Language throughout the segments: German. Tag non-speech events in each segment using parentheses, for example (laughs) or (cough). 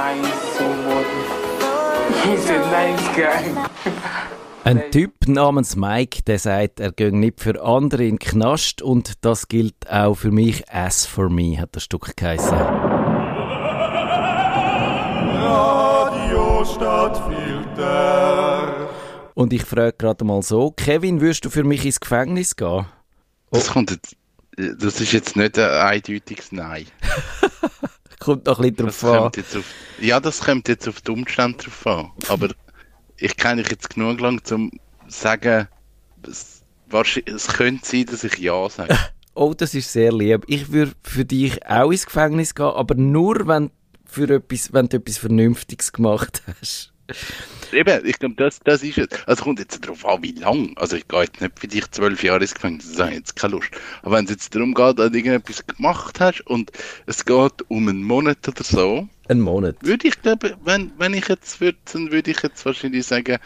nice someone. He's a nice guy. Ein Typ namens Mike, der sagt, er gehe nicht für andere in den Knast und das gilt auch für mich. As for me hat das Stück geheißen. Radio Stadtfilter. Und ich frage gerade mal so, Kevin, würdest du für mich ins Gefängnis gehen? Das kommt jetzt, das ist jetzt nicht ein eindeutiges Nein. (laughs) Kommt noch ein bisschen Das drauf an. auf, ja, das kommt jetzt auf die Umstände drauf an. Aber ich kenne dich jetzt genug lang, um zu sagen, es, es könnte sein, dass ich Ja sage. (laughs) Oh, das ist sehr lieb. Ich würde für dich auch ins Gefängnis gehen, aber nur, wenn, für etwas, wenn du etwas Vernünftiges gemacht hast. Eben, ich glaube, das, das ist es. Also kommt jetzt darauf an, wie lang. Also ich gehe jetzt nicht für dich zwölf Jahre ins Gefängnis, das habe ich jetzt keine Lust. Aber wenn es jetzt darum geht, dass du irgendetwas gemacht hast und es geht um einen Monat oder so, Ein Monat. würde ich glaube, wenn, wenn ich jetzt würde, dann würde ich jetzt wahrscheinlich sagen,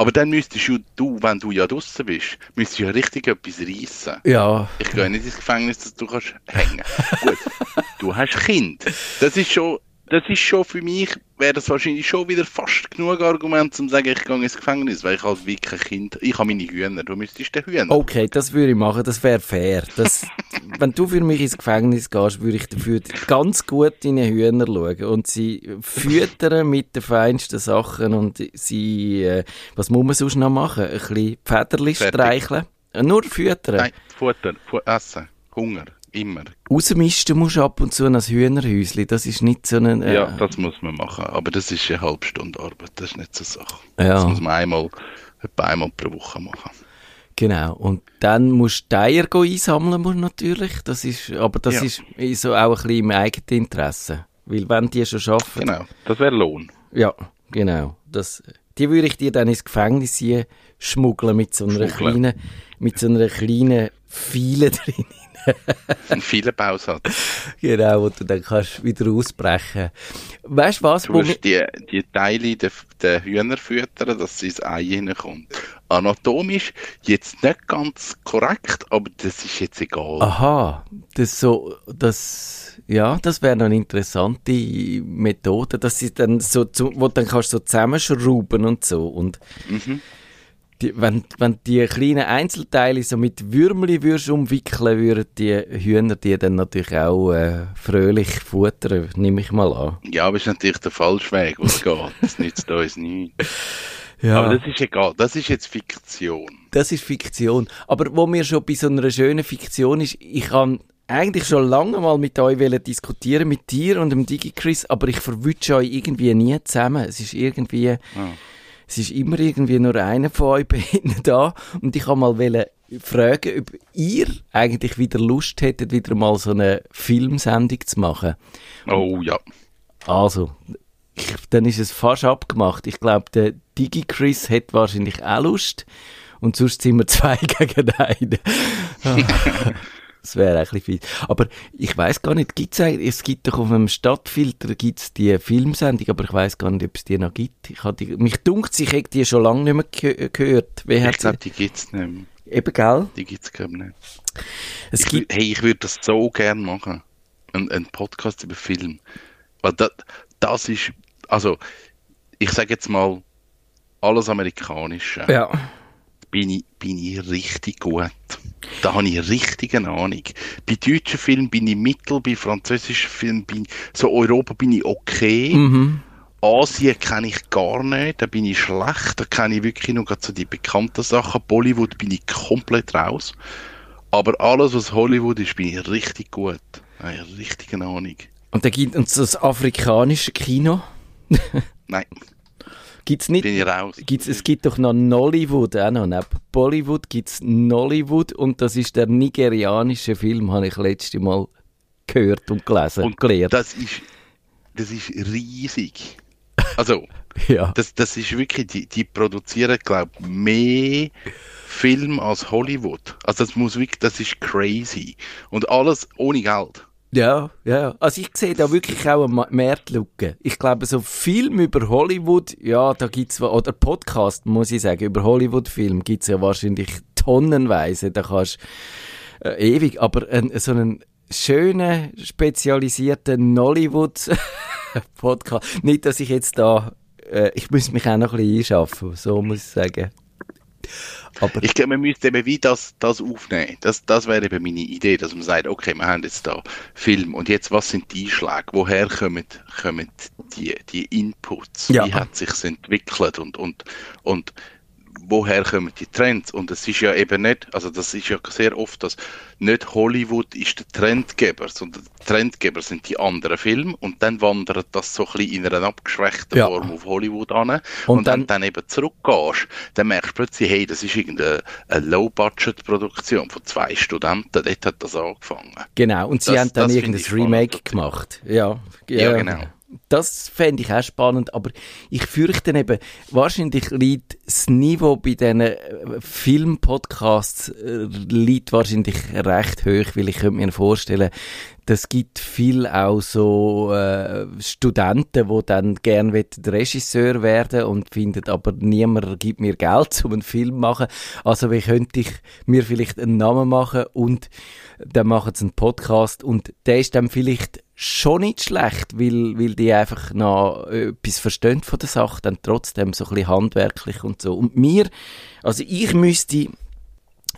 aber dann müsstest du, du, wenn du ja draußen bist, müsstest du ja richtig etwas reissen. Ja, Ich gehe nicht ins Gefängnis, dass du kannst hängen. Gut, (laughs) du hast Kind. Das ist schon, das ist schon für mich, wäre das wahrscheinlich schon wieder fast genug Argument, um zu sagen, ich gehe ins Gefängnis, weil ich halt wirklich Kind, ich habe meine Hühner, du müsstest den Hühner. okay, das würde ich machen, das wäre fair. Das, (laughs) wenn du für mich ins Gefängnis gehst, würde ich dafür ganz gut in die Hühner schauen und sie füttern mit den feinsten Sachen und sie, äh, was muss man sonst noch machen? Ein bisschen Federli streicheln? Nur füttern? Nein, Futter, Fu Essen, Hunger, immer. Rausmisten musst du ab und zu ein Hühnerhäuschen, das ist nicht so ein... Äh, Ja, das muss man machen, aber das ist eine halbe Stunde Arbeit, das ist nicht so eine Sache. Ja. Das muss man einmal, etwa einmal pro Woche machen. Genau. Und dann musst du die Eier einsammeln, musst natürlich. Das ist, aber das Ja. ist so auch ein bisschen im eigenen Interesse. Weil wenn die schon arbeiten, Genau, das wäre Lohn. ja, genau. Das, die würde ich dir dann ins Gefängnis hier schmuggeln mit so einer Schmuggeln. kleinen, mit so einer kleinen Fiele (laughs) drin. (laughs) Ein vieler Bausatz. genau, wo du dann kannst wieder ausbrechen. Weißt du was? Du Wo musst die, die Teile der, der Hühner füttern, dass sie ins Ei hineinkommt. Anatomisch jetzt nicht ganz korrekt, aber das ist jetzt egal. Aha, das so, das, ja, das wäre noch eine interessante Methode, dass sie dann so, wo dann kannst du so zusammenschrauben und so und Mhm. Die, wenn, wenn die kleinen Einzelteile so mit Würmli würdest umwickeln, würden die Hühner die dann natürlich auch äh, fröhlich futtern, nehme ich mal an. Ja, aber ist natürlich der falsche Weg, wo es geht. Das nützt uns nichts. (laughs) Ja, Aber das ist egal. Das ist jetzt Fiktion. das ist Fiktion. Aber wo mir schon bei so einer schönen Fiktion ist, ich kann eigentlich schon lange mal mit euch wollen diskutieren, mit dir und dem DigiChris, aber ich verwünsche euch irgendwie nie zusammen. Es ist irgendwie, Ah. Es ist immer irgendwie nur einer von euch (laughs) beiden da und ich kann mal fragen, ob ihr eigentlich wieder Lust hättet, wieder mal so eine Filmsendung zu machen. Oh ja. Also, ich, dann ist es fast abgemacht. Ich glaube, der DigiChris hat wahrscheinlich auch Lust. Und sonst sind wir (laughs) zwei gegen einen. (laughs) das wäre ein bisschen viel. Aber ich weiß gar nicht, gibt's eigentlich, es gibt doch auf dem Stadtfilter gibt's die Filmsendung, aber ich weiß gar nicht, ob es die noch gibt. Ich die, mich dunkt, ich hätte die schon lange nicht mehr ge gehört. Wer Ich glaube, die gibt's nicht mehr. Eben, gell? Die gibt's glaube ich nicht. Es Ich, gibt, hey, ich würde das so gern machen. Ein, ein Podcast über Film. Weil das, das ist, also, ich sage jetzt mal, alles Amerikanische. ja. Bin ich, bin ich richtig gut. Da habe ich richtig eine Ahnung. Bei deutschen Filmen bin ich mittel, bei französischen Filmen bin ich, so Europa bin ich okay. Mhm. Asien kenne ich gar nicht, da bin ich schlecht, da kenne ich wirklich nur gerade so die bekannten Sachen. Bollywood bin ich komplett raus. Aber alles, was Hollywood ist, bin ich richtig gut. Da habe ich richtig eine Ahnung. Und da gibt uns das afrikanische Kino. Nein, Gibt's nicht? Gibt's, es gibt doch noch Nollywood auch noch. Neben Bollywood gibt es Nollywood und das ist der nigerianische Film, habe ich letztes Mal gehört und gelesen und Und gelernt. das ist, das ist riesig. Also, (laughs) ja. Das, das ist wirklich, die, die produzieren, glaube ich, mehr Film als Hollywood. Also das muss wirklich, das ist crazy. Und alles ohne Geld. Ja, ja. Also ich sehe da wirklich auch eine Marktlücke. Ich glaube, so Film über Hollywood, ja, da gibt's wa- oder Podcast, muss ich sagen, über Hollywood-Film gibt's ja wahrscheinlich tonnenweise. Da kannst äh, ewig, aber ein, so einen schönen, spezialisierten Nollywood Podcast. (laughs) Nicht, dass ich jetzt da, äh, ich muss mich auch noch ein bisschen einschaffen, so muss ich sagen. Aber ich glaube, man müsste eben wie das, das aufnehmen. Das, das wäre eben meine Idee, dass man sagt, okay, wir haben jetzt da Film und jetzt was sind die Einschläge? Woher kommen, kommen die, die Inputs? Ja. Wie hat sich entwickelt und, und, und woher kommen die Trends? Und es ist ja eben nicht, also das ist ja sehr oft, dass nicht Hollywood ist der Trendgeber, sondern der Trendgeber sind die anderen Filme und dann wandert das so ein bisschen in einer abgeschwächten Ja. Form auf Hollywood an. Und, Und dann, dann- dann eben zurückgehst, dann merkst du plötzlich, hey, das ist irgendeine eine Low-Budget-Produktion von zwei Studenten, dort hat das angefangen. Genau, und sie Das- haben dann irgendein spannend. Remake gemacht. Ja, Ja, genau. Das fände ich auch spannend, aber ich fürchte eben, wahrscheinlich liegt das Niveau bei diesen äh, Filmpodcasts äh, liegt wahrscheinlich recht hoch, weil ich könnte mir vorstellen, das gibt viel auch so äh, Studenten, die dann gerne Regisseur werden und finden, aber niemand gibt mir Geld, (laughs) um einen Film zu machen. Also wie könnte ich mir vielleicht einen Namen machen und dann machen sie einen Podcast und der ist dann vielleicht schon nicht schlecht, weil, weil die einfach noch etwas verstehen von der Sache, dann trotzdem so ein bisschen handwerklich und so. Und mir, also ich müsste,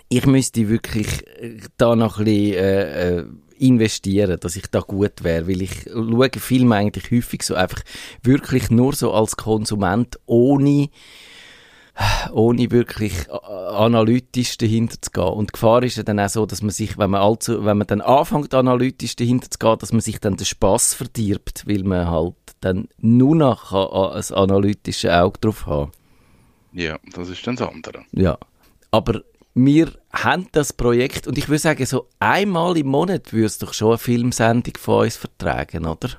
ich müsste wirklich äh, da noch ein bisschen äh, äh, investieren, dass ich da gut wäre, weil ich schaue Filme eigentlich häufig so einfach wirklich nur so als Konsument ohne ohne wirklich äh, analytisch dahinter zu gehen. Und die Gefahr ist ja dann auch so, dass man sich, wenn man allzu, wenn man dann anfängt, analytisch dahinter zu gehen, dass man sich dann den Spass verdirbt, weil man halt dann nur noch kann, ein analytisches Auge drauf haben Ja, das ist dann das andere. Ja. Aber wir haben das Projekt und ich würde sagen, so einmal im Monat würdest du doch schon eine Filmsendung von uns vertragen, oder?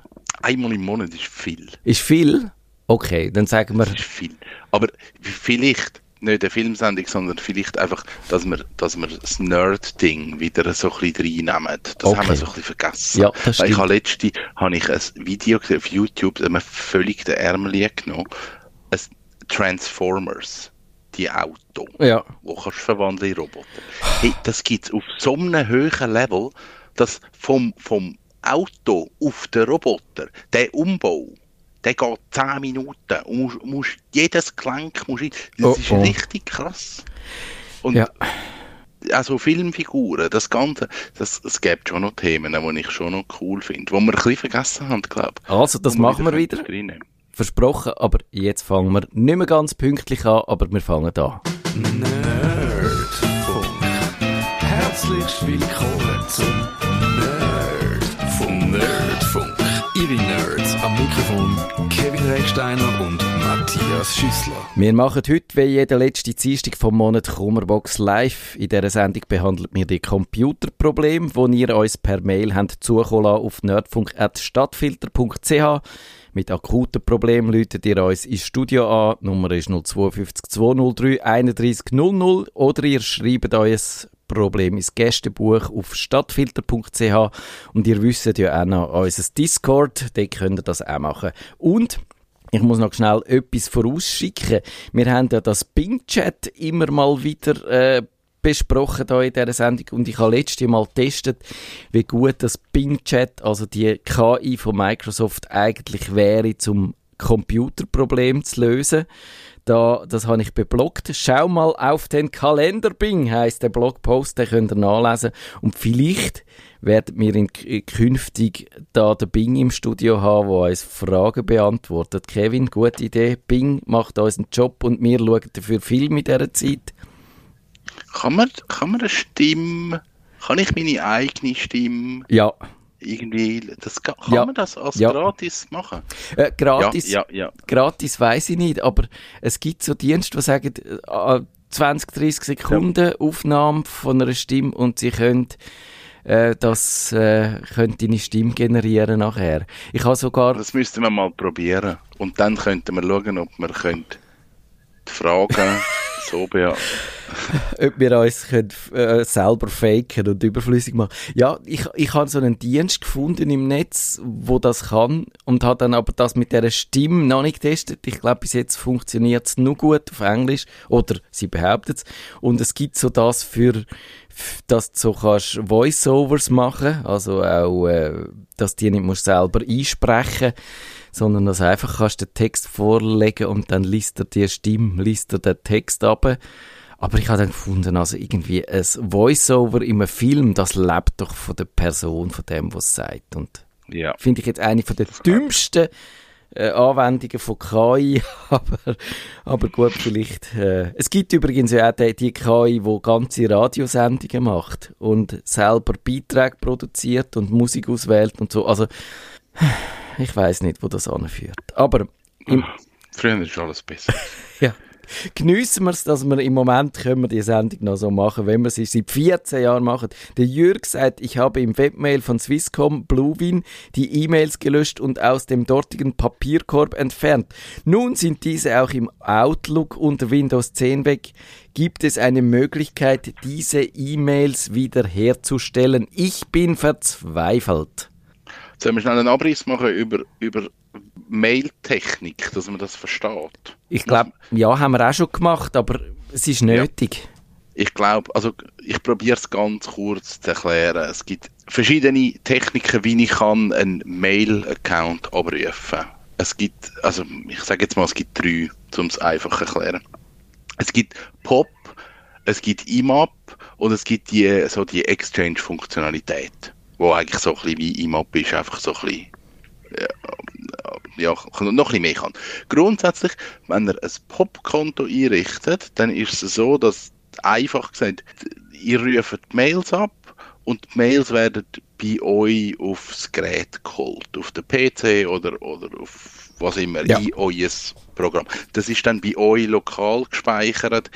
Einmal im Monat ist viel. Ist viel? Okay, dann sagen wir, viel. Aber vielleicht nicht eine Filmsendung, sondern vielleicht einfach, dass wir, dass wir das Nerd-Ding wieder so ein bisschen reinnehmen. Das Okay. haben wir so ein bisschen vergessen. Ja, das Weil ich habe letzte habe ich ein Video gesehen auf YouTube, da haben wir völlig den Ärmel genommen. Ein Transformers, die Auto, ja, wo kannst du verwandeln in Roboter. Hey, das gibt es auf so einem hohen Level, dass vom, vom Auto auf den Roboter, der Umbau, der geht 10 Minuten und musst, musst jedes Gelenk, musst, das Oh, ist oh. richtig krass. Und ja. also Filmfiguren, das Ganze, das, es gibt schon noch Themen, die ich schon noch cool finde, die wir ein bisschen vergessen haben, glaube ich. Also, das machen wir wieder. reinnehmen. Versprochen, aber jetzt fangen wir nicht mehr ganz pünktlich an, aber wir fangen an. Nerdfunk. Herzlich willkommen zum Nerdfunk. Nerdfunk. Ihre Nerds am Mikrofon Kevin Recksteiner und Matthias Schüssler. Wir machen heute, wie jede letzte Dienstag vom Monat, Kummerbox live. In dieser Sendung behandelt wir die Computerprobleme, die ihr uns per Mail habt zukommen auf nerdfunk.stadtfilter.ch. Mit akuten Problemen läutet ihr uns ins Studio an. Die Nummer ist 052 203 31 00 oder ihr schreibt euer Problem ins Gästebuch auf stadtfilter.ch und ihr wisst ja auch noch unser Discord, dort könnt ihr das auch machen. Und ich muss noch schnell etwas vorausschicken. Wir haben ja das Bing-Chat immer mal wieder äh, besprochen hier in dieser Sendung und ich habe letztes Mal getestet, wie gut das Bing-Chat, also die KI von Microsoft, eigentlich wäre, zum Computerproblem zu lösen. Da, das habe ich beblockt. Schau mal auf den Kalender Bing, heißt der Blogpost, den könnt ihr nachlesen. Und vielleicht werden wir in, in künftig da den Bing im Studio haben, der uns Fragen beantwortet. Kevin, gute Idee. Bing macht unseren Job und wir schauen dafür Film in dieser Zeit. Kann man, kann man eine Stimme, kann ich meine eigene Stimme Ja, irgendwie, das, kann Ja. man das als Ja. gratis machen? äh, gratis. Ja, ja, gratis weiß ich nicht, aber es gibt so Dienste, die sagen, äh, 20, 30 Sekunden Aufnahme von einer Stimme und sie können äh, das äh, können deine Stimme generieren nachher. Ich habe sogar Das müssten wir mal probieren. Und dann könnten wir schauen, ob wir können die Fragen (laughs) so beantworten. (laughs) ob wir uns können, äh, selber faken und überflüssig machen. Ja, ich, ich habe so einen Dienst gefunden im Netz, wo das kann und habe dann aber das mit der Stimme noch nicht getestet. Ich glaube, bis jetzt funktioniert es nur gut auf Englisch oder sie behauptet es. Und es gibt so das für, dass du so kannst Voiceovers machen, also auch, äh, dass die nicht musst selber einsprechen sondern dass einfach kannst den Text vorlegen und dann liest er die Stimme, liest er den Text ab. Aber ich habe dann gefunden, also irgendwie ein Voiceover in einem Film, das lebt doch von der Person, von dem, was es sagt. Und Ja. finde ich jetzt eine von der dümmsten äh, Anwendungen von KI, (laughs) aber, aber gut, vielleicht. Äh, es gibt übrigens ja auch die, die KI, die ganze Radiosendungen macht und selber Beiträge produziert und Musik auswählt und so. Also, ich weiß nicht, wo das anführt. Aber im, Früher ist alles besser. ja. (laughs) Geniessen wir es, dass wir im Moment können wir die Sendung noch so machen, wenn wir sie seit 14 Jahren machen. Der Jürg sagt, ich habe im Webmail von Swisscom Bluewin die E-Mails gelöscht und aus dem dortigen Papierkorb entfernt. Nun sind diese auch im Outlook unter Windows 10 weg. Gibt es eine Möglichkeit, diese E-Mails wieder herzustellen? Ich bin verzweifelt. Sollen wir schnell einen Abriss machen über, über Mailtechnik, dass man das versteht? Ich glaube, ja, haben wir auch schon gemacht, aber es ist nötig. Ich glaube, also ich probiere es ganz kurz zu erklären. Es gibt verschiedene Techniken, wie ich kann einen Mail-Account abrufen. Es gibt, also ich sage jetzt mal, es gibt drei, um es einfach zu erklären. Es gibt POP, es gibt IMAP und es gibt die, so die Exchange-Funktionalität, wo eigentlich so ein bisschen wie IMAP ist, einfach so ein bisschen ja, noch ein bisschen mehr kann. Grundsätzlich, wenn ihr ein POP-Konto einrichtet, dann ist es so, dass einfach gesagt, ihr ruft die Mails ab und die Mails werden bei euch aufs Gerät geholt, auf den PC oder, oder auf was immer, Ja. in euer Programm. Das ist dann bei euch lokal gespeichert.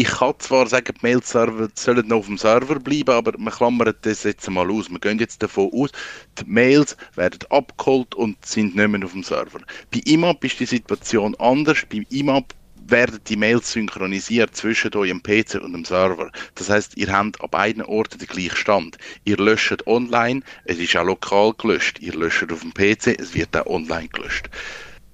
Ich kann zwar sagen, die Mail-Server sollen noch auf dem Server bleiben, aber wir klammern das jetzt mal aus. Wir gehen jetzt davon aus, die Mails werden abgeholt und sind nicht mehr auf dem Server. Bei IMAP ist die Situation anders. Bei IMAP werden die Mails synchronisiert zwischen eurem PC und dem Server. Das heißt, ihr habt an beiden Orten den gleichen Stand. Ihr löscht online, es ist auch lokal gelöscht. Ihr löscht auf dem PC, es wird auch online gelöscht.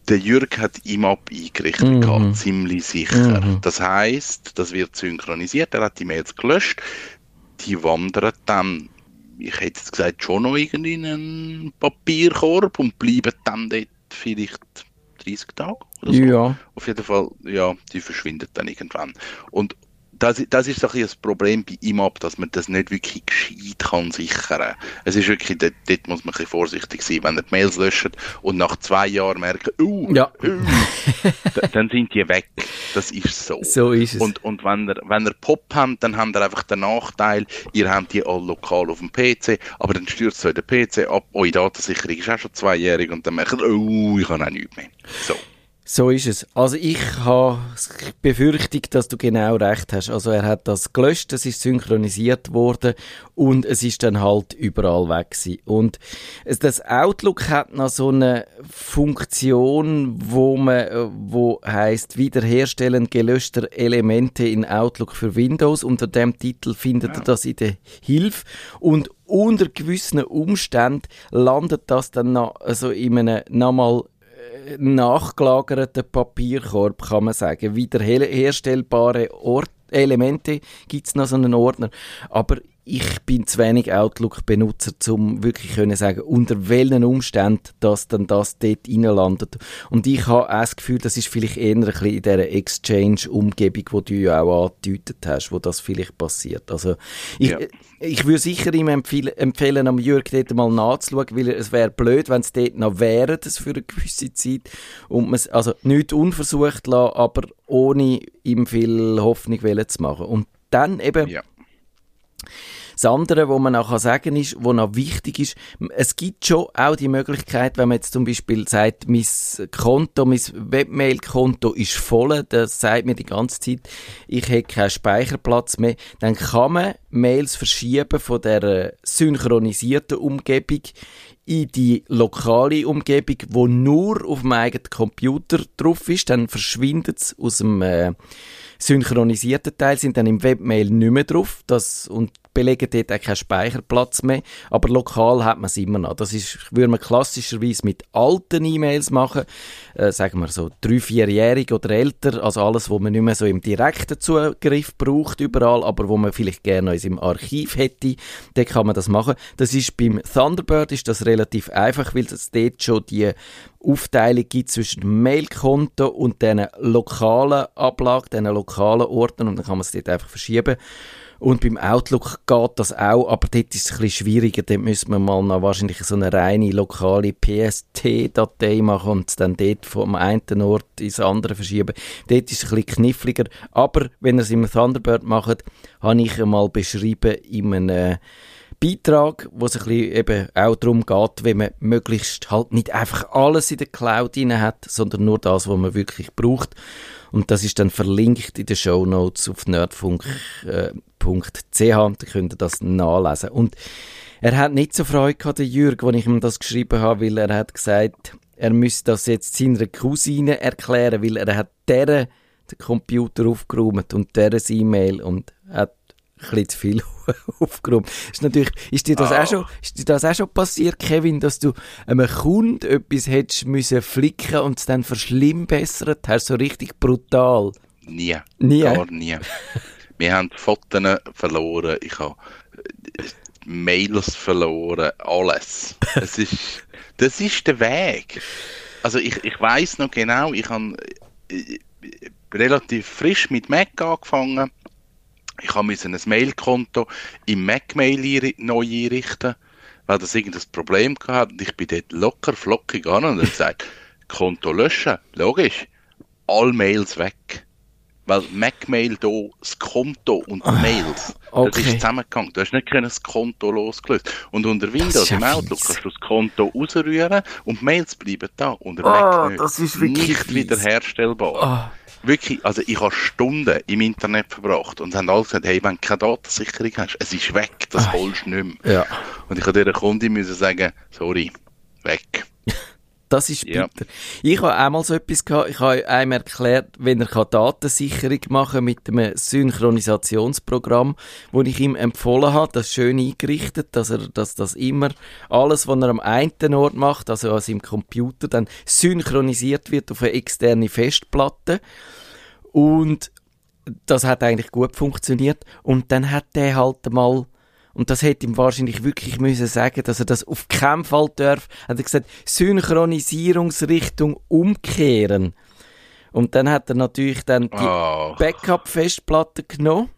Der Jürg hat IMAP eingerichtet, Mhm. gehabt, ziemlich sicher. Mhm. Das heißt, das wird synchronisiert, er hat die Mails gelöscht, die wandern dann, ich hätte jetzt gesagt, schon noch irgendwie in einen Papierkorb und bleiben dann dort vielleicht 30 Tage oder so. Ja. Auf jeden Fall, ja, die verschwindet dann irgendwann. Und das, das ist so ein bisschen das Problem bei IMAP, dass man das nicht wirklich gescheit kann sichern. Es ist wirklich, dort, dort muss man ein vorsichtig sein. Wenn ihr die Mails löscht und nach zwei Jahren merkt, uh, Ja. (laughs) uh, dann sind die weg. Das ist so. So ist es. Und, und wenn ihr, wenn ihr Pop habt, dann habt ihr einfach den Nachteil, ihr habt die alle lokal auf dem PC, aber dann stürzt euch der PC ab, eure Datensicherung ist auch schon zweijährig und dann merkt ihr, oh, ich habe auch nichts mehr. So. So ist es. Also ich habe die Befürchtung, dass du genau recht hast. Also er hat das gelöscht, es ist synchronisiert worden und es ist dann halt überall weg gewesen. Und das Outlook hat noch so eine Funktion, wo man, äh, wo heißt Wiederherstellen gelöschter Elemente in Outlook für Windows. Unter dem Titel findet ihr das in der Hilfe und unter gewissen Umständen landet das dann noch, also in einem nochmal nachgelagerten Papierkorb, kann man sagen. Wiederherstellbare Ort Elemente gibt es noch so einen Ordner. Aber ich bin zu wenig Outlook-Benutzer, um wirklich können sagen, unter welchen Umständen das dann das dort reinlandet. Und ich habe auch das Gefühl, das ist vielleicht eher ein bisschen in dieser Exchange-Umgebung, wo du ja auch angedeutet hast, wo das vielleicht passiert. Also ich, Ja. ich würde sicher ihm empfehlen, empfehlen, am Jürg dort mal nachzuschauen, weil es wäre blöd, wenn es dort noch wäre, das für eine gewisse Zeit. Und man es, also nicht unversucht lassen, aber ohne ihm viel Hoffnung zu machen. Und dann eben, Ja. Das andere, was man auch kann sagen ist, was noch wichtig ist, es gibt schon auch die Möglichkeit, wenn man jetzt zum Beispiel sagt, mein Konto, mein Webmail-Konto ist voll, das sagt mir die ganze Zeit, ich habe keinen Speicherplatz mehr, dann kann man Mails verschieben von der synchronisierten Umgebung in die lokale Umgebung, wo nur auf dem eigenen Computer drauf ist, dann verschwindet es aus dem äh, synchronisierten Teil, sind dann im Webmail nicht mehr drauf. Das, und belegen dort auch keinen Speicherplatz mehr, aber lokal hat man es immer noch. Das würde man klassischerweise mit alten E-Mails machen, äh, sagen wir so drei, vierjährig oder älter, also alles, wo man nicht mehr so im direkten Zugriff braucht überall, aber wo man vielleicht gerne noch im Archiv hätte, dann kann man das machen. Das ist beim Thunderbird ist das relativ einfach, weil es dort schon die Aufteilung gibt zwischen Mailkonto und diesen lokalen Ablagen, diesen lokalen Orten und dann kann man es dort einfach verschieben. Und beim Outlook geht das auch, aber dort ist es ein bisschen schwieriger. Dort müssen wir mal noch wahrscheinlich so eine reine lokale PST-Datei machen und dann dort vom einen Ort ins andere verschieben. Dort ist es ein bisschen kniffliger. Aber wenn ihr es im Thunderbird macht, habe ich einmal beschrieben in einem Beitrag, wo es ein bisschen eben auch darum geht, wenn man möglichst halt nicht einfach alles in der Cloud drin hat, sondern nur das, was man wirklich braucht. Und das ist dann verlinkt in den Show Notes auf nerdfunk.ch. Äh, da könnt ihr das nachlesen. Und er hat nicht so Freude gehabt, der Jürg, als ich ihm das geschrieben habe, weil er hat gesagt, er müsse das jetzt seiner Cousine erklären, weil er hat deren den Computer aufgeräumt und deren E-Mail und hat bisschen zu viel (laughs) aufgeräumt. Ist natürlich, ist dir das oh. auch schon, ist dir das auch schon passiert, Kevin, dass du einem Kunden etwas hättest müssen flicken und es dann verschlimmbessert hast, so richtig brutal? Nie. Nie? Gar nie. Wir haben Fotos verloren, ich habe äh, Mails verloren, alles. Es ist, das ist der Weg. Also ich, ich weiß noch genau, ich habe äh, relativ frisch mit Mac angefangen ich habe ein Mailkonto im MacMail neu einrichten, weil das irgendein Problem gehabt und ich bin dort locker flockig an und habe gesagt, (laughs) Konto löschen, logisch, all Mails weg. Weil MacMail hier das Konto und die Mails, okay. das ist zusammengegangen. Du hast nicht das Konto losgelöst. Und unter Windows im Outlook kannst du das Konto rausrühren und die Mails bleiben da. Unter oh, Mac das ist wirklich nicht wiederherstellbar. Oh wirklich, also ich habe Stunden im Internet verbracht und haben alle gesagt, hey, wenn du keine Datensicherung hast, es ist weg, das holst du nicht mehr. Ja. Und ich habe dieser Kundin müssen sagen, sorry, weg. Das ist bitter. Ja. Ich habe einmal so etwas gehabt, ich habe einem erklärt, wenn er Datensicherung machen kann mit einem Synchronisationsprogramm, wo ich ihm empfohlen habe, das schön eingerichtet, dass er, dass das immer alles, was er am einen Ort macht, also an seinem Computer, dann synchronisiert wird auf eine externe Festplatte. Und das hat eigentlich gut funktioniert. Und dann hat der halt mal und das hätte ihm wahrscheinlich wirklich müssen sagen, dass er das auf keinen Fall darf. Hat er gesagt, Synchronisierungsrichtung umkehren. Und dann hat er natürlich dann die oh. Backup-Festplatte genommen.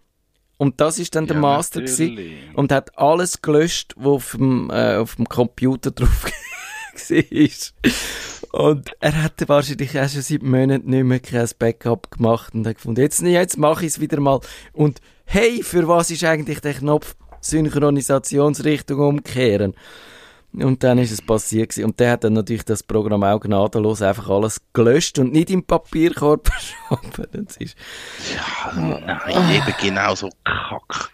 Und das ist dann der Master gewesen, und hat alles gelöscht, was auf dem, äh, auf dem Computer drauf (laughs) war. Und er hatte wahrscheinlich auch schon seit Monaten nicht mehr kein Backup gemacht und hat gefunden, jetzt, jetzt mache ich es wieder mal. Und hey, für was ist eigentlich der Knopf Synchronisationsrichtung umkehren. Und dann ist es passiert gewesen. Und der hat dann natürlich das Programm auch gnadenlos einfach alles gelöscht und nicht im Papierkorb (laughs) verschoben. ist ja, nein, eben genau so kack.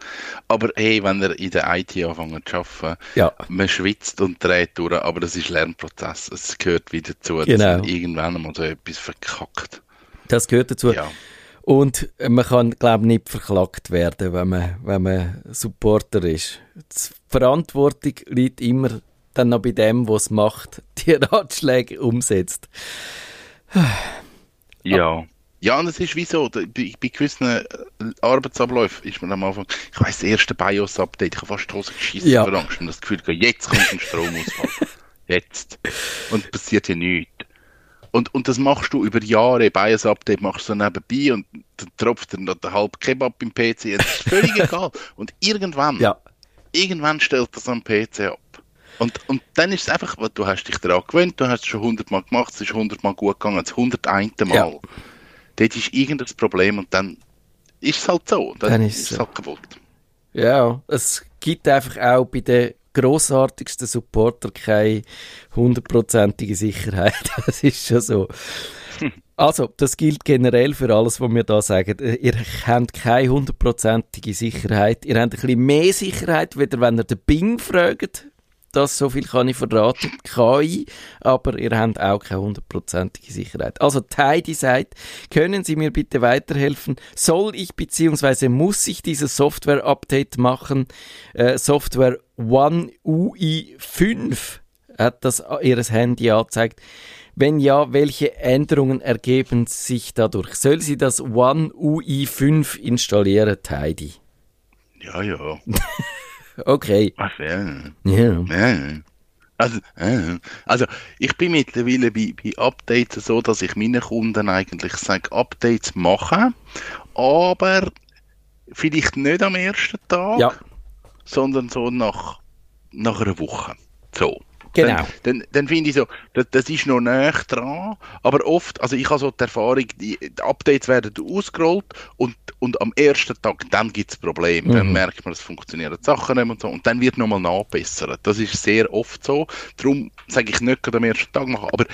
Aber hey, wenn er in der IT anfängt zu arbeiten, ja. man schwitzt und dreht durch, aber das ist Lernprozess. Es gehört wieder dazu, genau. dass man irgendwann mal so etwas verkackt. Das gehört dazu. Ja. Und man kann, glaube ich, nicht verklagt werden, wenn man, wenn man Supporter ist. Die Verantwortung liegt immer dann noch bei dem, was macht, (laughs) die Ratschläge umsetzt. ja. Ja, und es ist wie so, bei, bei gewissen äh, Arbeitsabläufen ist man am Anfang, ich weiss, das erste BIOS-Update, ich habe fast die Hose geschissen ja. vor Angst und das Gefühl, jetzt kommt ein Stromausfall. (laughs) jetzt. Und passiert ja nichts. Und, und das machst du über Jahre. Bei einem Update machst du nebenbei und dann tropft dann noch der halbe Kebab im PC. Es ist völlig (laughs) egal. Und irgendwann, ja. irgendwann stellt das am PC ab. Und, und dann ist es einfach, du hast dich daran gewöhnt, du hast es schon hundertmal gemacht, es ist hundertmal gut gegangen, das hunderteinte Mal. Ja. Dort ist irgendein Problem und dann ist es halt so. Dann, dann ist es so. halt kaputt. Ja, es gibt einfach auch bei den grossartigsten Supporter keine hundertprozentige Sicherheit. (laughs) Das ist schon so. Also, das gilt generell für alles, was wir da sagen. Ihr habt keine hundertprozentige Sicherheit. Ihr habt ein bisschen mehr Sicherheit, weder wenn ihr den Bing fragt. Das so viel kann ich verraten. KI, aber ihr habt auch keine hundertprozentige Sicherheit. Also Tidy sagt, können Sie mir bitte weiterhelfen? Soll ich bzw. muss ich dieses Software-Update machen? Äh, Software One UI 5 hat das ihres Handy angezeigt. Wenn ja, welche Änderungen ergeben sich dadurch? Soll sie das One UI 5 installieren, Tidy? Ja, ja. (laughs) okay. Ach, ja. Ja. Ja. Also, äh, also ich bin mittlerweile bei, bei Updates so, dass ich meinen Kunden eigentlich sage, Updates machen, aber vielleicht nicht am ersten Tag, Ja, sondern so nach, nach einer Woche. So. Genau. Dann, dann, dann finde ich so, das, das ist noch näher dran, aber oft, also ich habe so die Erfahrung, die, die Updates werden ausgerollt und, und am ersten Tag, dann gibt es Probleme. Dann Mhm. merkt man, es funktionieren die Sachen nicht mehr und so und dann wird nochmal nachbessert. Das ist sehr oft so. Darum sage ich nicht gerade am ersten Tag machen, aber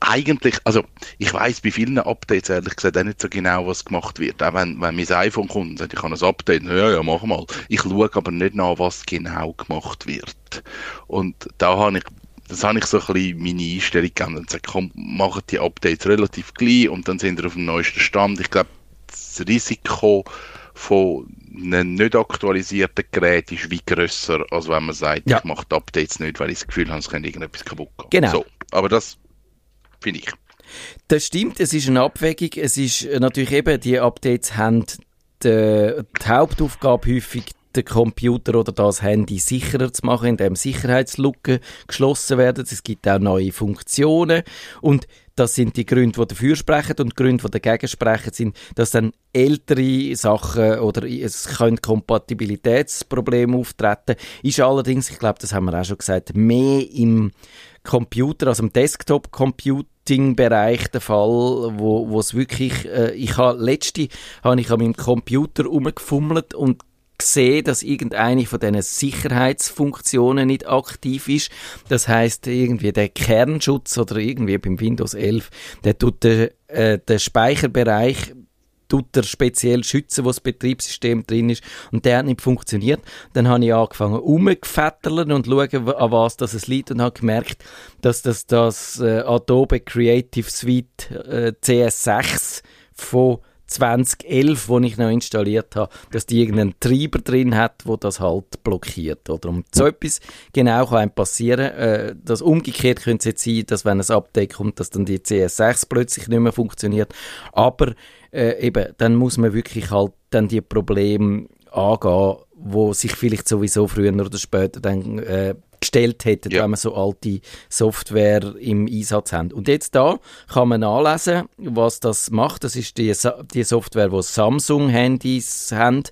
eigentlich, also ich weiß bei vielen Updates ehrlich gesagt auch nicht so genau, was gemacht wird. Auch wenn, wenn mein iPhone kommt und sagt, ich habe ein Update, ja, ja, mach mal. Ich schaue aber nicht nach, was genau gemacht wird. Und da habe ich das habe ich so ein bisschen meine Einstellung geändert und gesagt, komm, macht die Updates relativ gleich und dann sind wir auf dem neuesten Stand. Ich glaube, das Risiko von einem nicht aktualisierten Gerät ist wie grösser, als wenn man sagt, Ja. ich mache die Updates nicht, weil ich das Gefühl habe, es könnte irgendetwas kaputt gehen. Genau. So, aber das finde ich. Das stimmt, es ist eine Abwägung. Es ist äh, natürlich eben, die Updates haben die, die Hauptaufgabe häufig, den Computer oder das Handy sicherer zu machen, indem Sicherheitslücken geschlossen werden. Es gibt auch neue Funktionen und das sind die Gründe, die dafür sprechen und die Gründe, die dagegen sprechen, sind, dass dann ältere Sachen oder es können Kompatibilitätsprobleme auftreten. Ist allerdings, ich glaube, das haben wir auch schon gesagt, mehr im Computer, also im Desktop-Computing-Bereich der Fall, wo, wo es wirklich, äh, ich habe, letzte habe ich an meinem Computer rumgefummelt und gesehen, dass irgendeine von diesen Sicherheitsfunktionen nicht aktiv ist. Das heißt irgendwie der Kernschutz oder irgendwie beim Windows 11, der tut den, äh, den Speicherbereich tut er speziell schützen, wo das Betriebssystem drin ist. Und der hat nicht funktioniert. Dann habe ich angefangen, umgefetteln und schauen, an was das es liegt und habe gemerkt, dass das das äh, Adobe Creative Suite äh, CS6 von 2011, wo ich noch installiert habe, dass die irgendeinen Treiber drin hat, wo das halt blockiert. Oder und so etwas genau kann einem passieren. Äh, das umgekehrt könnte es jetzt sein, dass wenn ein Update kommt, dass dann die CS6 plötzlich nicht mehr funktioniert. Aber äh, eben, dann muss man wirklich halt dann die Probleme angehen, wo sich vielleicht sowieso früher oder später dann äh, gestellt hätten, Ja. wenn man so alte Software im Einsatz haben. Und jetzt da kann man nachlesen, was das macht. Das ist die, die Software, die Samsung-Handys haben.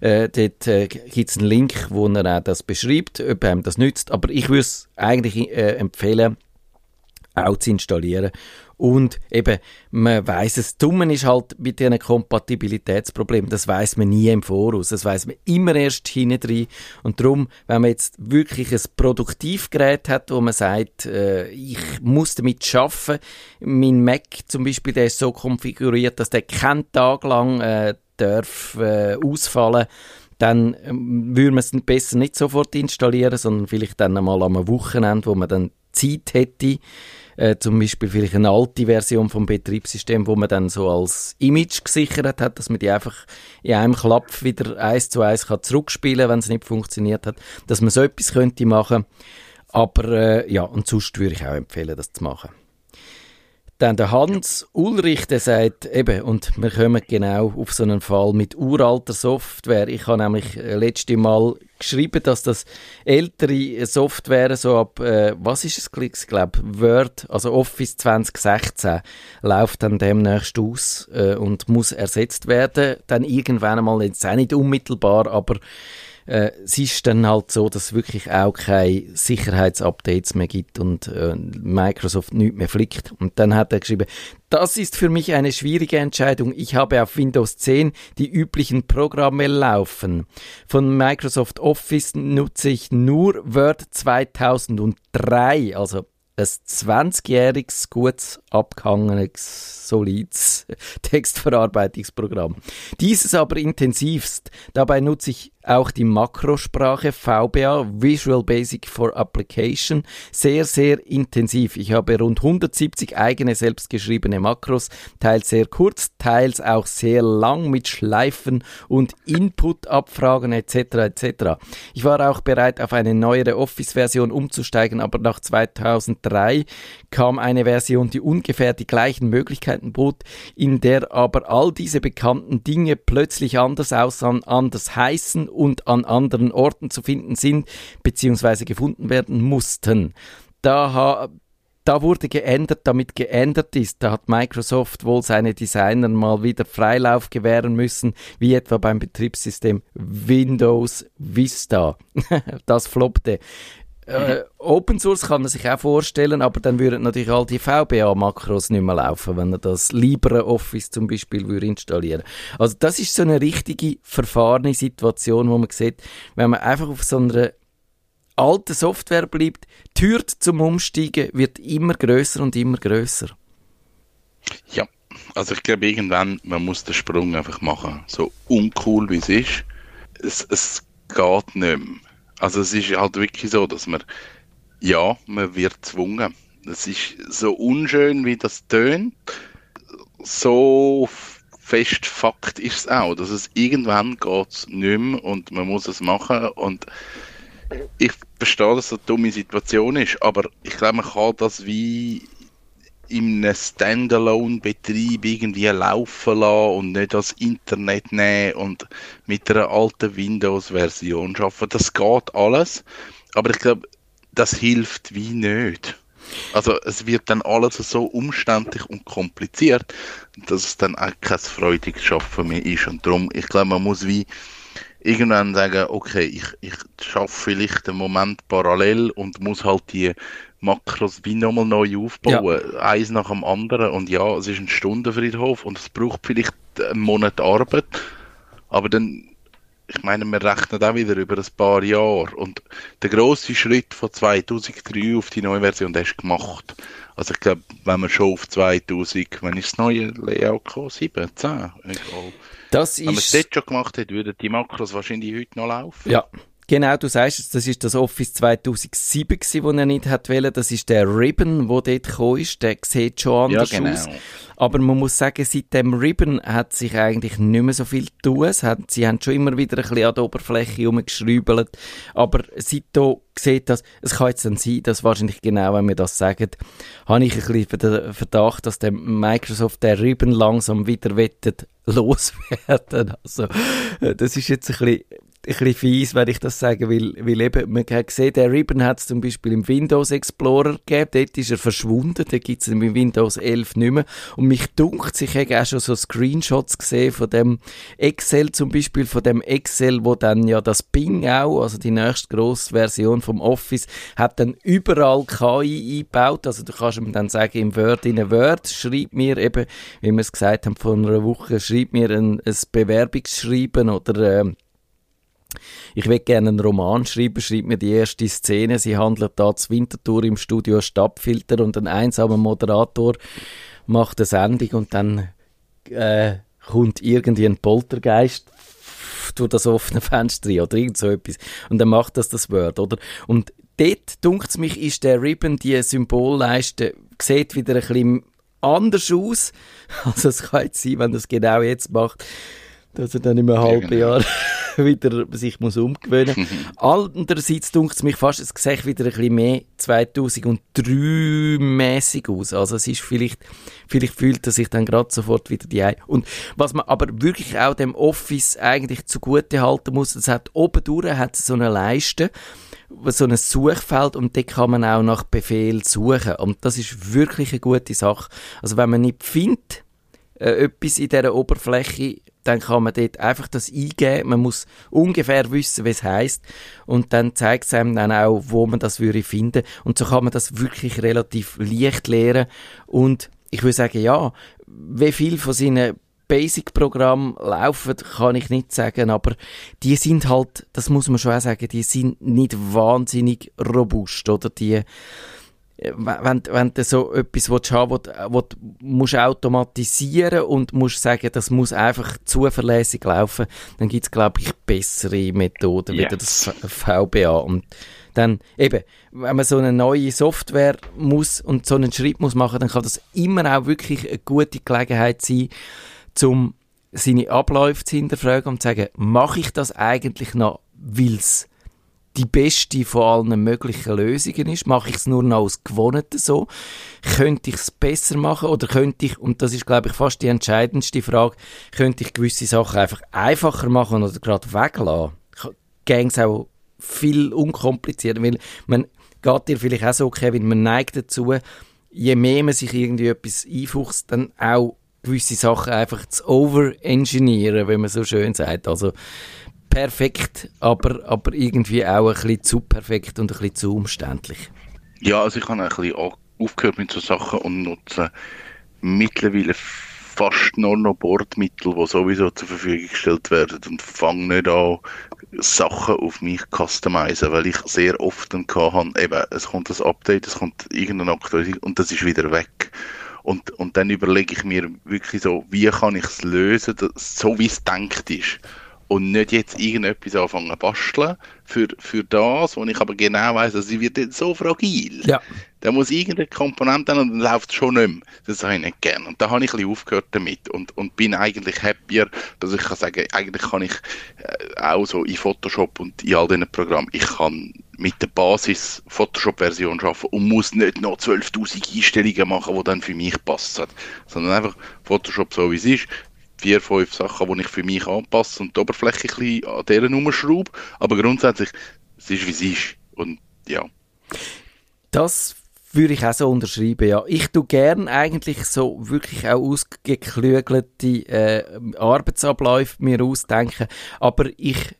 Äh, dort äh, gibt es einen Link, wo er auch das beschreibt, ob einem das nützt. Aber ich würde es eigentlich äh, empfehlen, auch zu installieren. Und eben, man weiß es, Dummen ist halt mit diesen Kompatibilitätsproblemen, das weiß man nie im Voraus, das weiß man immer erst hinten drin. Und darum, wenn man jetzt wirklich ein Produktivgerät hat, wo man sagt, äh, ich muss damit schaffen, mein Mac zum Beispiel, der ist so konfiguriert, dass der keinen Tag lang äh, darf äh, ausfallen dann ähm, würde man es besser nicht sofort installieren, sondern vielleicht dann einmal am Wochenende, wo man dann Zeit hätte, äh, zum Beispiel vielleicht eine alte Version vom Betriebssystem, wo man dann so als Image gesichert hat, dass man die einfach in einem Klapp wieder eins zu eins kann zurückspielen, wenn es nicht funktioniert hat, dass man so etwas könnte machen. Aber äh, ja, und sonst würde ich auch empfehlen, das zu machen. Dann der Hans Ulrich, der sagt eben, und wir kommen genau auf so einen Fall mit uralter Software. Ich habe nämlich äh, letzte Mal geschrieben, dass das ältere Software so ab, äh, was ist es, ich glaube, Word, also Office 2016, läuft dann demnächst aus äh, und muss ersetzt werden. Dann irgendwann einmal, jetzt auch nicht unmittelbar, aber äh, es ist dann halt so, dass es wirklich auch keine Sicherheitsupdates mehr gibt und äh, Microsoft nichts mehr flickt. Und dann hat er geschrieben, das ist für mich eine schwierige Entscheidung. Ich habe auf Windows 10 die üblichen Programme laufen. Von Microsoft Office nutze ich nur Word 2003, also ein 20-jähriges, gut abgehangenes, solides (laughs) Textverarbeitungsprogramm. Dieses aber intensivst. Dabei nutze ich auch die Makrosprache VBA, Visual Basic for Application, sehr, sehr intensiv. Ich habe rund 170 eigene selbstgeschriebene Makros, teils sehr kurz, teils auch sehr lang mit Schleifen und Input-Abfragen etc. etc. Ich war auch bereit, auf eine neuere Office-Version umzusteigen, aber nach 2003 kam eine Version, die ungefähr die gleichen Möglichkeiten bot, in der aber all diese bekannten Dinge plötzlich anders aussahen, anders heißen und an anderen Orten zu finden sind bzw. gefunden werden mussten. Da, da wurde geändert, damit geändert ist. Da hat Microsoft wohl seine Designer mal wieder Freilauf gewähren müssen, wie etwa beim Betriebssystem Windows Vista. (laughs) das floppte. Äh, Open Source kann man sich auch vorstellen, aber dann würden natürlich all die VBA-Makros nicht mehr laufen, wenn er das LibreOffice zum Beispiel würde installieren Also das ist so eine richtige verfahrene Situation, wo man sieht, wenn man einfach auf so einer alten Software bleibt, die Tür zum Umsteigen wird immer größer und immer größer. Ja, also ich glaube irgendwann, man muss den Sprung einfach machen. So uncool wie es ist, es, es geht nicht mehr. Also es ist halt wirklich so, dass man, ja, man wird gezwungen. Es ist so unschön, wie das tönt, so fest Fakt ist es auch, dass es irgendwann geht nicht mehr und man muss es machen und ich verstehe, dass das eine dumme Situation ist, aber ich glaube, man kann das wie in einem Standalone-Betrieb irgendwie laufen lassen und nicht das Internet nehmen und mit einer alten Windows-Version arbeiten. Das geht alles, aber ich glaube, das hilft wie nicht. Also es wird dann alles so umständlich und kompliziert, dass es dann auch kein freudiges Schaffen mehr ist. Und darum, ich glaube, man muss wie irgendwann sagen, okay, ich, ich schaffe vielleicht einen Moment parallel und muss halt die Makros wie nochmal neu aufbauen, ja. eins nach dem anderen. Und ja, es ist ein Stundenfriedhof und es braucht vielleicht einen Monat Arbeit, aber dann, ich meine, wir rechnen auch wieder über ein paar Jahre. Und der große Schritt von 2003 auf die neue Version, ist gemacht. Also ich glaube, wenn man schon auf 2000, wenn ist das neue Layout gekommen? 7, 10, egal. Das wenn man es dort schon gemacht hat, würden die Makros wahrscheinlich heute noch laufen. Ja, Genau, du sagst es, das ist das Office 2007 gewesen, wo er nicht hat wollen. Das ist der Ribbon, wo dort gekommen ist. Der sieht schon anders ja, genau. aus. Aber man muss sagen, seit dem Ribbon hat sich eigentlich nicht mehr so viel tun. Hat, sie haben schon immer wieder ein bisschen an der Oberfläche herumgeschrübelt. Aber seitdem sieht das, es kann jetzt dann sein, dass wahrscheinlich genau, wenn wir das sagen, habe ich ein bisschen den Verdacht, dass der Microsoft der Ribbon langsam wieder wettet (laughs) loswerden. Also, das ist jetzt ein bisschen bisschen fies, wenn ich das sagen will, weil eben, man hat gesehen, der Ribbon hat es zum Beispiel im Windows Explorer gegeben, dort ist er verschwunden, da gibt es im Windows 11 nicht mehr. Und mich dunkt, ich habe auch schon so Screenshots gesehen von dem Excel zum Beispiel, von dem Excel, wo dann ja das Bing auch, also die nächste grosse Version vom Office, hat dann überall KI eingebaut, also du kannst ihm dann sagen, im Word, in ein Word, schreib mir eben, wie wir es gesagt haben vor einer Woche, schreib mir ein, ein Bewerbungsschreiben oder äh, ich will gerne einen Roman schreiben, schreibt mir die erste Szene. Sie handelt da zu Winterthur im Studio Stadtfilter und ein einsamer Moderator macht eine Sendung und dann äh, kommt irgendwie ein Poltergeist durch das offene Fenster rein oder irgend so etwas. Und dann macht das das Word, oder? Und dort, dunkt mich, ist der Ribbon, die Symbolleiste, sieht wieder ein bisschen anders aus. (laughs) Also es kann jetzt sein, wenn das genau jetzt macht, dass er dann in einem halben genau. Jahr (laughs) wieder sich muss umgewöhnen muss. (laughs) Andererseits dunkt es mich fast, es sieht wieder ein bisschen mehr 2003 mäßig aus. Also es ist vielleicht, vielleicht fühlt er sich dann gerade sofort wieder die ein. Und was man aber wirklich auch dem Office eigentlich zugute halten muss, es hat oben durch hat so eine Leiste, so ein Suchfeld und dort kann man auch nach Befehl suchen. Und das ist wirklich eine gute Sache. Also wenn man nicht findet, äh, etwas in dieser Oberfläche, dann kann man dort einfach das eingeben. Man muss ungefähr wissen, wie es heißt und dann zeigt es einem dann auch, wo man das würde finden. Und so kann man das wirklich relativ leicht lernen. Und ich würde sagen, ja, wie viel von seinen Basic-Programmen laufen, kann ich nicht sagen, aber die sind halt, das muss man schon auch sagen, die sind nicht wahnsinnig robust, oder? Die, wenn, wenn du so etwas willst haben willst, wo du musst automatisieren und musst sagen, das muss einfach zuverlässig laufen, dann gibt es, glaube ich, bessere Methoden, yes. wie das VBA. Und dann eben, wenn man so eine neue Software muss und so einen Schritt muss machen, dann kann das immer auch wirklich eine gute Gelegenheit sein, um seine Abläufe zu hinterfragen und zu sagen, mache ich das eigentlich noch, weil es die beste von allen möglichen Lösungen ist? Mache ich es nur noch aus Gewohnten so? Könnte ich es besser machen oder könnte ich, und das ist glaube ich fast die entscheidendste Frage, könnte ich gewisse Sachen einfach einfacher machen oder gerade weglassen? Gäng es auch viel unkomplizierter, weil man geht dir vielleicht auch so, Kevin, man neigt dazu, je mehr man sich irgendwie etwas einfuchst, dann auch gewisse Sachen einfach zu overengineeren, wenn man so schön sagt. Also perfekt, aber, aber irgendwie auch ein bisschen zu perfekt und ein bisschen zu umständlich. Ja, also ich habe ein bisschen aufgehört mit so Sachen und nutze mittlerweile fast nur noch Bordmittel, die sowieso zur Verfügung gestellt werden und fange nicht an, Sachen auf mich customizen, weil ich sehr oft dann habe, eben, es kommt das Update, es kommt irgendeine Aktualisierung und das ist wieder weg. Und, und dann überlege ich mir wirklich so, wie kann ich es lösen, so wie es denkt ist und nicht jetzt irgendetwas anfangen zu basteln für, für das, wo ich aber genau weiß, dass sie wird so fragil. Ja. Da muss irgendeine Komponente und dann läuft es schon nicht mehr. Das habe ich nicht gern. Und da habe ich ein bisschen aufgehört damit und, und bin eigentlich happier, dass ich kann sagen, eigentlich kann ich äh, auch so in Photoshop und in all diesen Programmen, ich kann mit der Basis Photoshop-Version arbeiten und muss nicht noch 12.000 Einstellungen machen, die dann für mich passen, sondern einfach Photoshop so wie es ist, vier, fünf Sachen, die ich für mich anpasse und die Oberfläche ein bisschen an dieser Nummer schraube. Aber grundsätzlich, es ist wie es ist. Und ja. Das würde ich auch so unterschreiben, ja. Ich tue gern eigentlich so wirklich auch ausgeklügelte äh, Arbeitsabläufe mir ausdenken, aber ich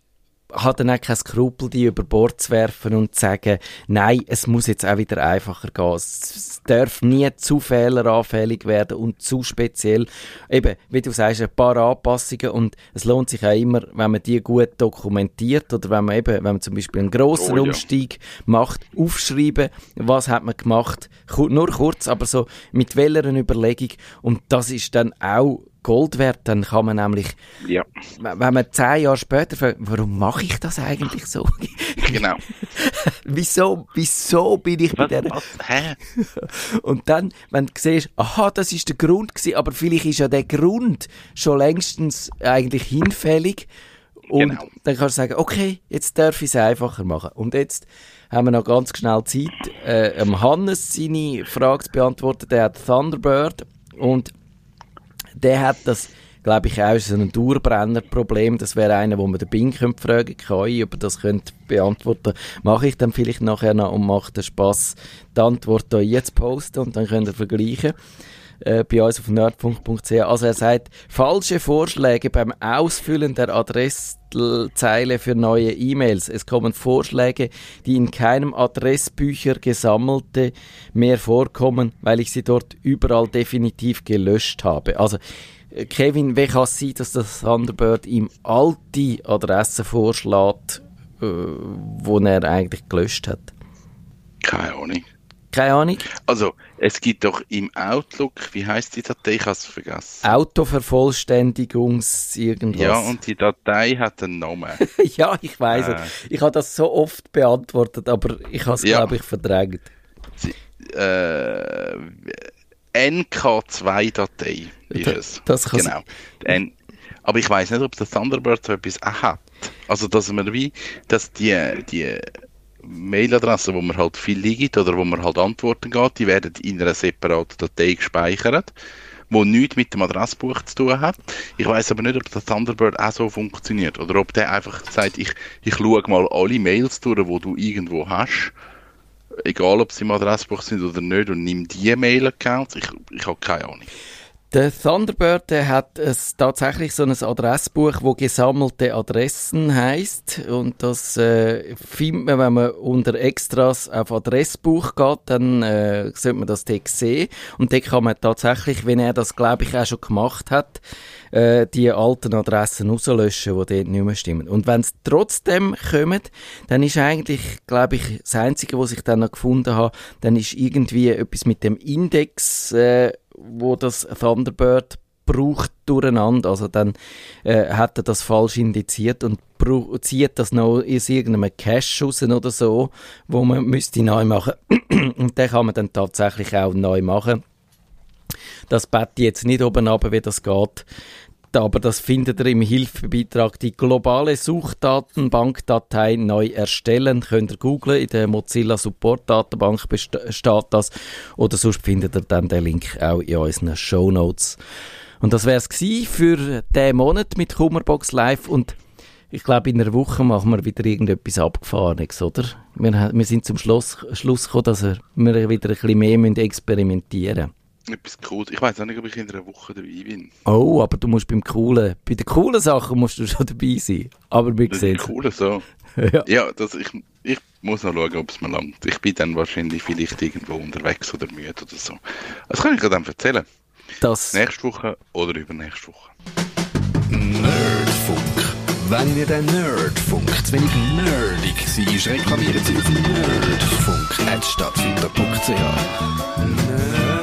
hat dann auch kein Skrupel, die über Bord zu werfen und zu sagen, nein, es muss jetzt auch wieder einfacher gehen. Es darf nie zu fehleranfällig werden und zu speziell. Eben, wie du sagst, ein paar Anpassungen und es lohnt sich auch immer, wenn man die gut dokumentiert oder wenn man eben, wenn man zum Beispiel einen grossen oh, ja. Umstieg macht, aufschreiben, was hat man gemacht, nur kurz, aber so mit welcher Überlegung und das ist dann auch Gold wert, dann kann man nämlich, ja. wenn man zehn Jahre später fragt, warum mache ich das eigentlich so? (laughs) Genau. (laughs) wieso, wieso bin ich was, bei der... Hä? (laughs) Und dann, wenn du siehst, aha, das ist der Grund gewesen, aber vielleicht ist ja der Grund schon längstens eigentlich hinfällig und genau. dann kannst du sagen, okay, jetzt darf ich es einfacher machen. Und jetzt haben wir noch ganz schnell Zeit, äh, Hannes seine Frage zu beantworten. Der hat Thunderbird und der hat das, glaube ich, auch so ein Dauerbrenner-Problem. Das wäre einer, wo man den Bing könnte fragen kann, ob er das könnte beantworten Mache ich dann vielleicht nachher noch und macht den Spass, die Antwort hier jetzt posten und dann könnt ihr vergleichen äh, bei uns auf nerdfunk.ch. Also er sagt, falsche Vorschläge beim Ausfüllen der Adresszeile für neue E-Mails. Es kommen Vorschläge, die in keinem Adressbücher gesammelte mehr vorkommen, weil ich sie dort überall definitiv gelöscht habe. Also äh, Kevin, wie kann es sein, dass das Thunderbird ihm alte Adressen vorschlägt, äh, wo er eigentlich gelöscht hat? Keine Ahnung. Keine Ahnung. Also, es gibt doch im Outlook, wie heißt die Datei? Ich habe es vergessen. Autovervollständigungs irgendwas. Ja, und die Datei hat einen Namen. (laughs) ja, ich weiß äh. Ich habe das so oft beantwortet, aber ich habe es, ja. glaube ich, verdrängt. äh, NK2-Datei ist es. Das kann genau. N aber ich weiß nicht, ob der Thunderbird so etwas auch hat. Also, dass man wie, dass die, die Mailadressen, wo man halt viel liegt oder wo man halt Antworten geht, die werden in einer separaten Datei gespeichert, wo nichts mit dem Adressbuch zu tun hat. Ich weiß aber nicht, ob der Thunderbird auch so funktioniert oder ob der einfach sagt, ich, ich schaue mal alle Mails durch, wo du irgendwo hast, egal ob sie im Adressbuch sind oder nicht, und nimm die Mail-Accounts. Ich, ich habe keine Ahnung. Der Thunderbird der hat es tatsächlich so ein Adressbuch, wo gesammelte Adressen heißt und das äh, findet man, wenn man unter Extras auf Adressbuch geht, dann äh, sollte man das Text sehen und dort kann man tatsächlich, wenn er das glaube ich auch schon gemacht hat, äh, die alten Adressen rauslöschen, die dort nicht mehr stimmen. Und wenn es trotzdem kommen, dann ist eigentlich, glaube ich, das Einzige, was ich dann noch gefunden habe, dann ist irgendwie etwas mit dem Index, äh, wo das Thunderbird braucht durcheinander. Also dann äh, hat er das falsch indiziert und zieht das noch aus irgendeinem Cache raus oder so, wo man müsste neu machen. (clears throat) und den kann man dann tatsächlich auch neu machen. Das bett jetzt nicht oben ab, wie das geht aber das findet ihr im Hilfebeitrag. Die globale Suchdatenbankdatei neu erstellen. Könnt ihr googlen. In der Mozilla Support Datenbank steht das. Oder sonst findet ihr dann den Link auch in unseren Show Notes. Und das wäre es für diesen Monat mit Kummerbox Live. Und ich glaube, in einer Woche machen wir wieder irgendetwas Abgefahrenes, oder? Wir, wir sind zum Schluss, Schluss gekommen, dass wir wieder ein bisschen mehr experimentieren müssen etwas Cooles. Ich weiß auch nicht, ob ich in einer Woche dabei bin. Oh, aber du musst beim coolen, bei den coolen Sachen musst du schon dabei sein. Aber wir sehen Coole so. (laughs) ja, ja das, ich, ich muss noch schauen, ob es mir langt. Ich bin dann wahrscheinlich vielleicht irgendwo unterwegs oder müde oder so. Das kann ich dir dann erzählen. Das Nächste Woche oder übernächste Woche. Nerdfunk. Wenn ihr den Nerdfunk zu wenig nerdig seid, reklamiert sie auf nerdfunk.stadtfinder.ch. Nerd